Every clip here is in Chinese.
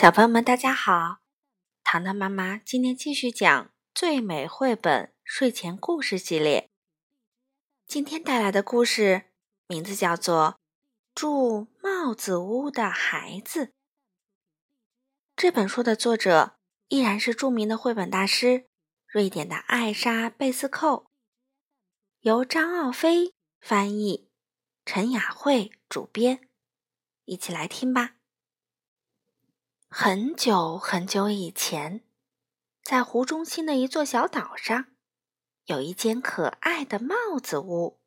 小朋友们，大家好！糖糖妈妈今天继续讲最美绘本睡前故事系列。今天带来的故事名字叫做《住帽子屋的孩子》。这本书的作者依然是著名的绘本大师瑞典的艾莎贝斯寇，由张奥飞翻译，陈雅慧主编。一起来听吧。很久很久以前，在湖中心的一座小岛上，有一间可爱的帽子屋，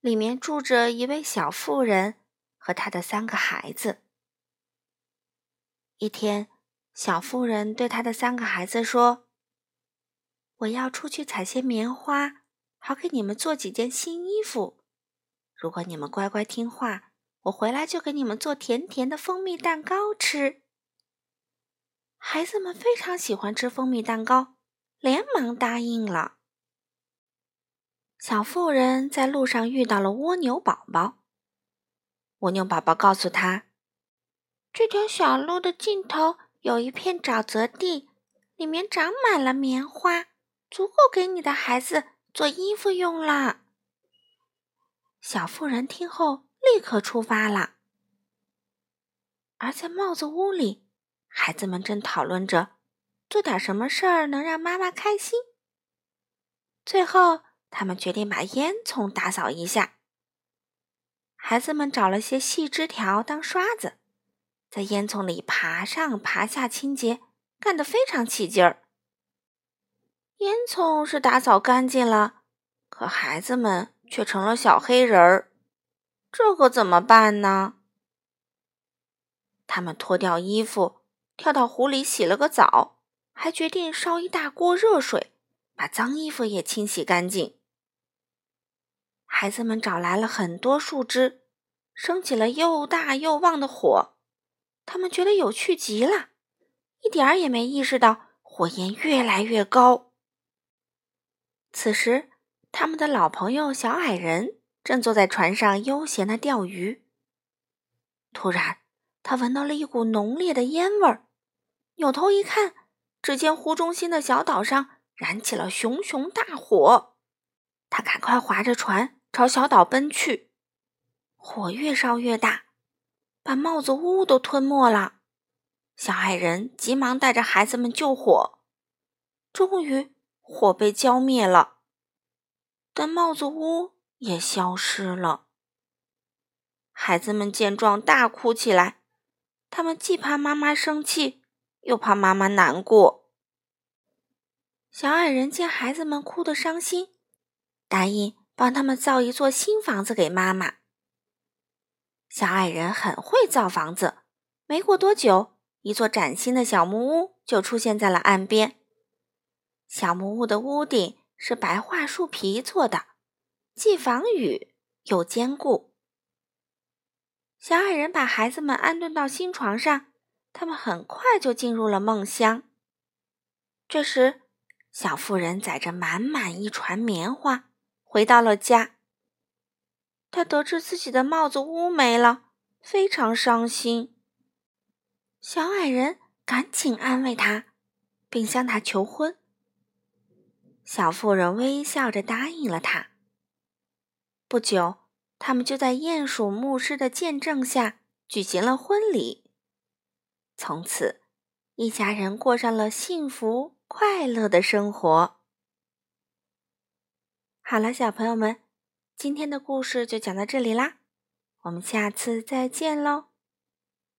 里面住着一位小妇人和她的三个孩子。一天，小妇人对她的三个孩子说：“我要出去采些棉花，好给你们做几件新衣服。如果你们乖乖听话，我回来就给你们做甜甜的蜂蜜蛋糕吃。”孩子们非常喜欢吃蜂蜜蛋糕，连忙答应了。小妇人在路上遇到了蜗牛宝宝。蜗牛宝宝告诉他：“这条小路的尽头有一片沼泽地，里面长满了棉花，足够给你的孩子做衣服用了。”小妇人听后立刻出发了。而在帽子屋里。孩子们正讨论着做点什么事儿能让妈妈开心。最后，他们决定把烟囱打扫一下。孩子们找了些细枝条当刷子，在烟囱里爬上爬下清洁，干得非常起劲儿。烟囱是打扫干净了，可孩子们却成了小黑人儿，这可怎么办呢？他们脱掉衣服。跳到湖里洗了个澡，还决定烧一大锅热水，把脏衣服也清洗干净。孩子们找来了很多树枝，生起了又大又旺的火。他们觉得有趣极了，一点儿也没意识到火焰越来越高。此时，他们的老朋友小矮人正坐在船上悠闲的钓鱼。突然，他闻到了一股浓烈的烟味儿。扭头一看，只见湖中心的小岛上燃起了熊熊大火。他赶快划着船朝小岛奔去，火越烧越大，把帽子屋都吞没了。小矮人急忙带着孩子们救火，终于火被浇灭了，但帽子屋也消失了。孩子们见状大哭起来，他们既怕妈妈生气。又怕妈妈难过，小矮人见孩子们哭得伤心，答应帮他们造一座新房子给妈妈。小矮人很会造房子，没过多久，一座崭新的小木屋就出现在了岸边。小木屋的屋顶是白桦树皮做的，既防雨又坚固。小矮人把孩子们安顿到新床上。他们很快就进入了梦乡。这时，小妇人载着满满一船棉花回到了家。她得知自己的帽子屋没了，非常伤心。小矮人赶紧安慰她，并向她求婚。小妇人微笑着答应了他。不久，他们就在鼹鼠牧师的见证下举行了婚礼。从此，一家人过上了幸福快乐的生活。好了，小朋友们，今天的故事就讲到这里啦，我们下次再见喽。